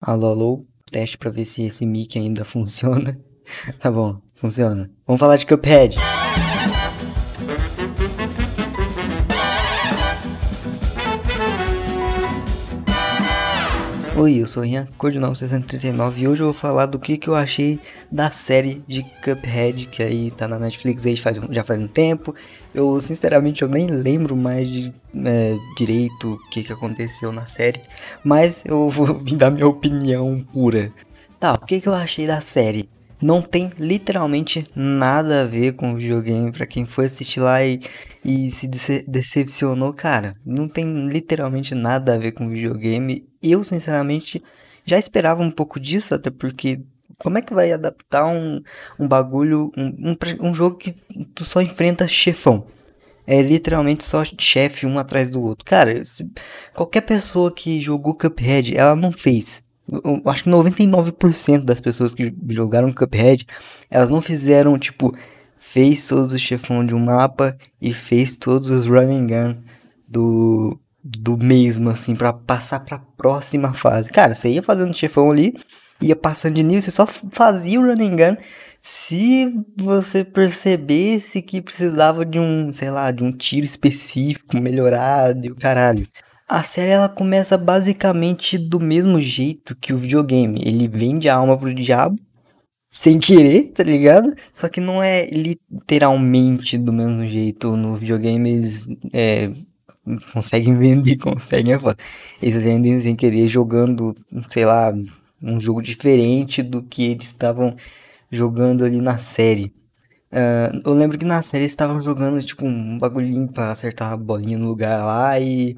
Alô, alô, teste pra ver se esse mic ainda funciona. tá bom, funciona. Vamos falar de Cuphead. Oi, eu sou Ian, Codinome 639 e hoje eu vou falar do que, que eu achei da série de Cuphead, que aí tá na Netflix aí faz, já faz um tempo. Eu, sinceramente, eu nem lembro mais de, é, direito o que, que aconteceu na série, mas eu vou dar minha opinião pura. Tá, o que, que eu achei da série? Não tem literalmente nada a ver com o videogame. Para quem foi assistir lá e, e se dece decepcionou, cara, não tem literalmente nada a ver com o videogame. Eu, sinceramente, já esperava um pouco disso, até porque como é que vai adaptar um, um bagulho, um, um, um jogo que tu só enfrenta chefão? É literalmente só chefe um atrás do outro. Cara, se, qualquer pessoa que jogou Cuphead, ela não fez eu acho que 99% das pessoas que jogaram Cuphead, elas não fizeram, tipo, fez todos os chefões de um mapa e fez todos os running gun do, do mesmo, assim, para passar pra próxima fase. Cara, você ia fazendo chefão ali, ia passando de nível, você só fazia o running gun se você percebesse que precisava de um, sei lá, de um tiro específico melhorado, caralho. A série ela começa basicamente do mesmo jeito que o videogame. Ele vende a alma pro diabo sem querer, tá ligado? Só que não é literalmente do mesmo jeito. No videogame eles é, conseguem vender, conseguem. É eles vendem sem querer jogando, sei lá, um jogo diferente do que eles estavam jogando ali na série. Uh, eu lembro que na série eles estavam jogando tipo um bagulhinho pra acertar a bolinha no lugar lá e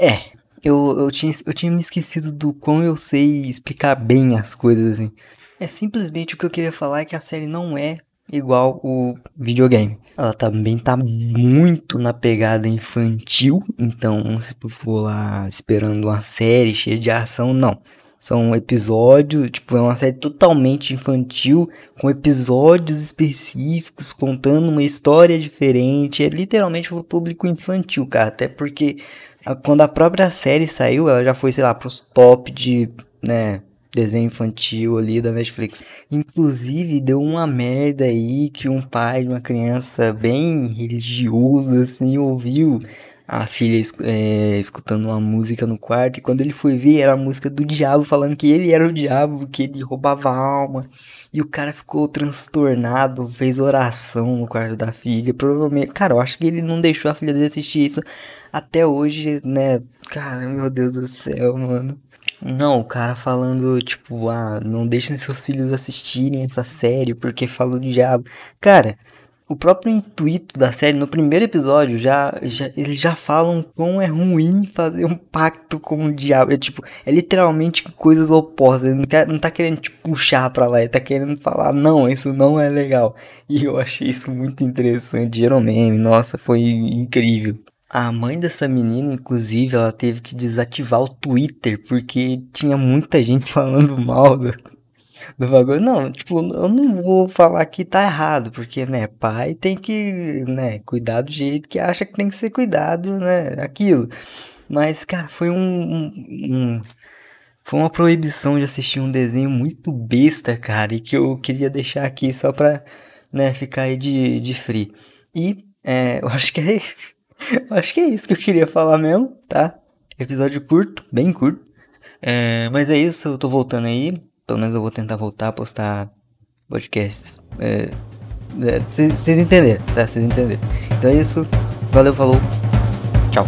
é, eu, eu, tinha, eu tinha me esquecido do quão eu sei explicar bem as coisas, assim. É simplesmente o que eu queria falar é que a série não é igual o videogame. Ela também tá muito na pegada infantil, então se tu for lá esperando uma série cheia de ação, não. São episódios, tipo, é uma série totalmente infantil, com episódios específicos, contando uma história diferente. É literalmente pro público infantil, cara. Até porque quando a própria série saiu, ela já foi, sei lá, pros top de, né, desenho infantil ali da Netflix. Inclusive, deu uma merda aí que um pai de uma criança bem religioso, assim, ouviu a filha é, escutando uma música no quarto e quando ele foi ver era a música do diabo falando que ele era o diabo, que ele roubava a alma. E o cara ficou transtornado, fez oração no quarto da filha. Provavelmente, cara, eu acho que ele não deixou a filha dele assistir isso até hoje, né? Cara, meu Deus do céu, mano. Não, o cara falando, tipo, ah, não deixem seus filhos assistirem essa série porque falou do diabo. Cara, o próprio intuito da série, no primeiro episódio, já, já eles já falam como é ruim fazer um pacto com o diabo. É tipo, é literalmente coisas opostas. Ele não, quer, não tá querendo te puxar pra lá, ele tá querendo falar, não, isso não é legal. E eu achei isso muito interessante. Gerou meme, nossa, foi incrível. A mãe dessa menina, inclusive, ela teve que desativar o Twitter porque tinha muita gente falando mal do, do bagulho. Não, tipo, eu não vou falar que tá errado, porque, né, pai tem que, né, cuidar do jeito que acha que tem que ser cuidado, né, aquilo. Mas, cara, foi um, um, um foi uma proibição de assistir um desenho muito besta, cara, e que eu queria deixar aqui só pra, né, ficar aí de, de free. E, é, eu acho que é Acho que é isso que eu queria falar mesmo, tá? Episódio curto, bem curto. É, mas é isso, eu tô voltando aí. Pelo menos eu vou tentar voltar a postar podcasts. Vocês é, é, entenderam, tá? Vocês entenderam. Então é isso. Valeu, falou. Tchau.